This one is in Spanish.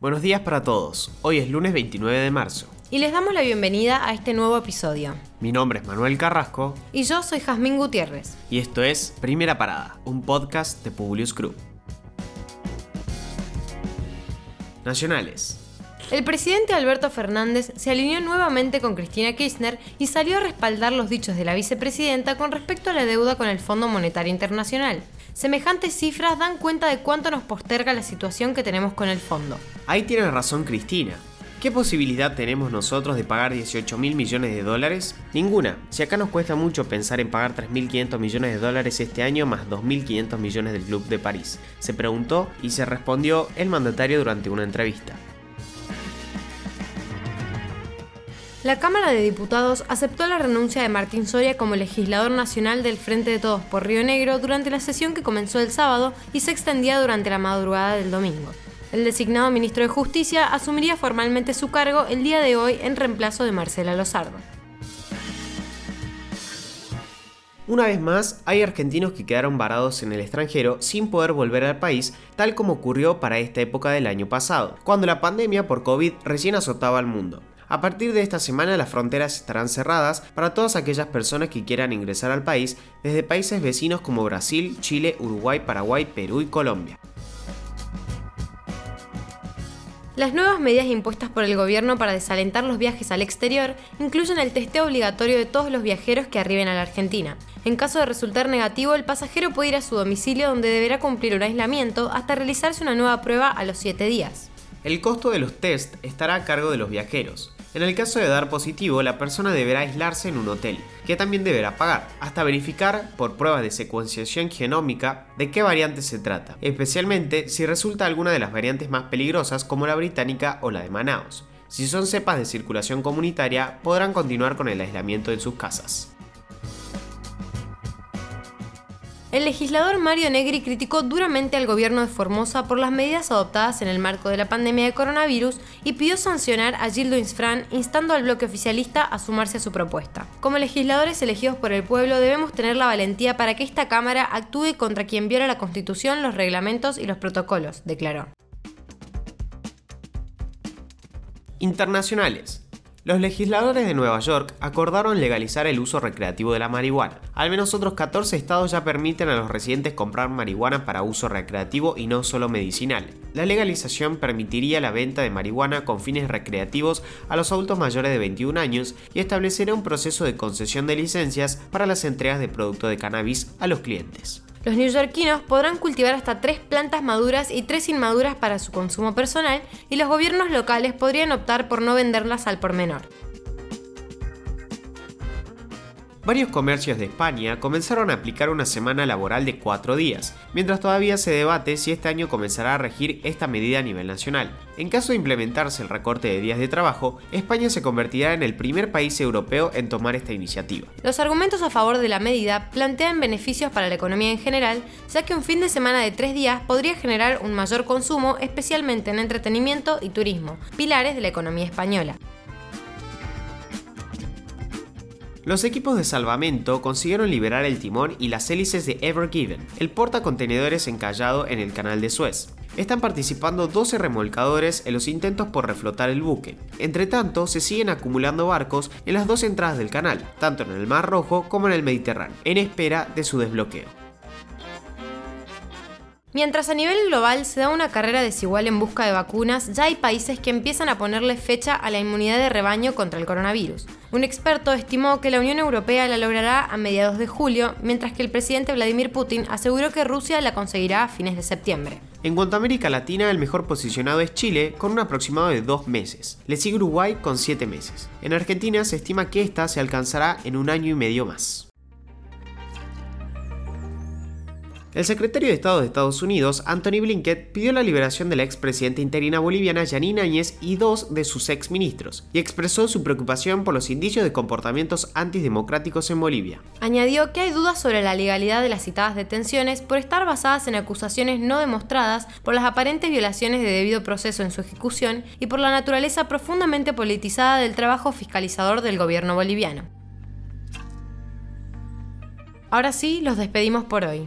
Buenos días para todos. Hoy es lunes 29 de marzo. Y les damos la bienvenida a este nuevo episodio. Mi nombre es Manuel Carrasco. Y yo soy Jazmín Gutiérrez. Y esto es Primera Parada, un podcast de Publius Group. Nacionales. El presidente Alberto Fernández se alineó nuevamente con Cristina Kirchner y salió a respaldar los dichos de la vicepresidenta con respecto a la deuda con el Fondo Monetario Internacional. Semejantes cifras dan cuenta de cuánto nos posterga la situación que tenemos con el fondo. Ahí tiene razón Cristina. ¿Qué posibilidad tenemos nosotros de pagar 18 mil millones de dólares? Ninguna. Si acá nos cuesta mucho pensar en pagar 3.500 millones de dólares este año más 2.500 millones del Club de París, se preguntó y se respondió el mandatario durante una entrevista. La Cámara de Diputados aceptó la renuncia de Martín Soria como legislador nacional del Frente de Todos por Río Negro durante la sesión que comenzó el sábado y se extendía durante la madrugada del domingo. El designado ministro de Justicia asumiría formalmente su cargo el día de hoy en reemplazo de Marcela Lozardo. Una vez más, hay argentinos que quedaron varados en el extranjero sin poder volver al país, tal como ocurrió para esta época del año pasado, cuando la pandemia por COVID recién azotaba al mundo. A partir de esta semana las fronteras estarán cerradas para todas aquellas personas que quieran ingresar al país desde países vecinos como Brasil, Chile, Uruguay, Paraguay, Perú y Colombia. Las nuevas medidas impuestas por el gobierno para desalentar los viajes al exterior incluyen el testeo obligatorio de todos los viajeros que arriben a la Argentina. En caso de resultar negativo, el pasajero puede ir a su domicilio donde deberá cumplir un aislamiento hasta realizarse una nueva prueba a los 7 días. El costo de los test estará a cargo de los viajeros. En el caso de dar positivo, la persona deberá aislarse en un hotel, que también deberá pagar, hasta verificar por pruebas de secuenciación genómica de qué variante se trata, especialmente si resulta alguna de las variantes más peligrosas como la británica o la de Manaus. Si son cepas de circulación comunitaria, podrán continuar con el aislamiento en sus casas. El legislador Mario Negri criticó duramente al gobierno de Formosa por las medidas adoptadas en el marco de la pandemia de coronavirus y pidió sancionar a Gildo Insfran, instando al bloque oficialista a sumarse a su propuesta. Como legisladores elegidos por el pueblo debemos tener la valentía para que esta Cámara actúe contra quien viola la Constitución, los reglamentos y los protocolos, declaró. Internacionales. Los legisladores de Nueva York acordaron legalizar el uso recreativo de la marihuana. Al menos otros 14 estados ya permiten a los residentes comprar marihuana para uso recreativo y no solo medicinal. La legalización permitiría la venta de marihuana con fines recreativos a los adultos mayores de 21 años y establecerá un proceso de concesión de licencias para las entregas de producto de cannabis a los clientes. Los neoyorquinos podrán cultivar hasta tres plantas maduras y tres inmaduras para su consumo personal y los gobiernos locales podrían optar por no venderlas al por menor. Varios comercios de España comenzaron a aplicar una semana laboral de cuatro días, mientras todavía se debate si este año comenzará a regir esta medida a nivel nacional. En caso de implementarse el recorte de días de trabajo, España se convertirá en el primer país europeo en tomar esta iniciativa. Los argumentos a favor de la medida plantean beneficios para la economía en general, ya que un fin de semana de tres días podría generar un mayor consumo, especialmente en entretenimiento y turismo, pilares de la economía española. Los equipos de salvamento consiguieron liberar el timón y las hélices de Ever Given, el portacontenedores encallado en el canal de Suez. Están participando 12 remolcadores en los intentos por reflotar el buque. Entre tanto, se siguen acumulando barcos en las dos entradas del canal, tanto en el Mar Rojo como en el Mediterráneo, en espera de su desbloqueo. Mientras a nivel global se da una carrera desigual en busca de vacunas, ya hay países que empiezan a ponerle fecha a la inmunidad de rebaño contra el coronavirus. Un experto estimó que la Unión Europea la logrará a mediados de julio, mientras que el presidente Vladimir Putin aseguró que Rusia la conseguirá a fines de septiembre. En cuanto a América Latina, el mejor posicionado es Chile, con un aproximado de dos meses. Le sigue Uruguay con siete meses. En Argentina se estima que esta se alcanzará en un año y medio más. El secretario de Estado de Estados Unidos, Anthony Blinken, pidió la liberación de la expresidenta interina boliviana Janine Áñez y dos de sus exministros, y expresó su preocupación por los indicios de comportamientos antidemocráticos en Bolivia. Añadió que hay dudas sobre la legalidad de las citadas detenciones por estar basadas en acusaciones no demostradas, por las aparentes violaciones de debido proceso en su ejecución y por la naturaleza profundamente politizada del trabajo fiscalizador del gobierno boliviano. Ahora sí, los despedimos por hoy.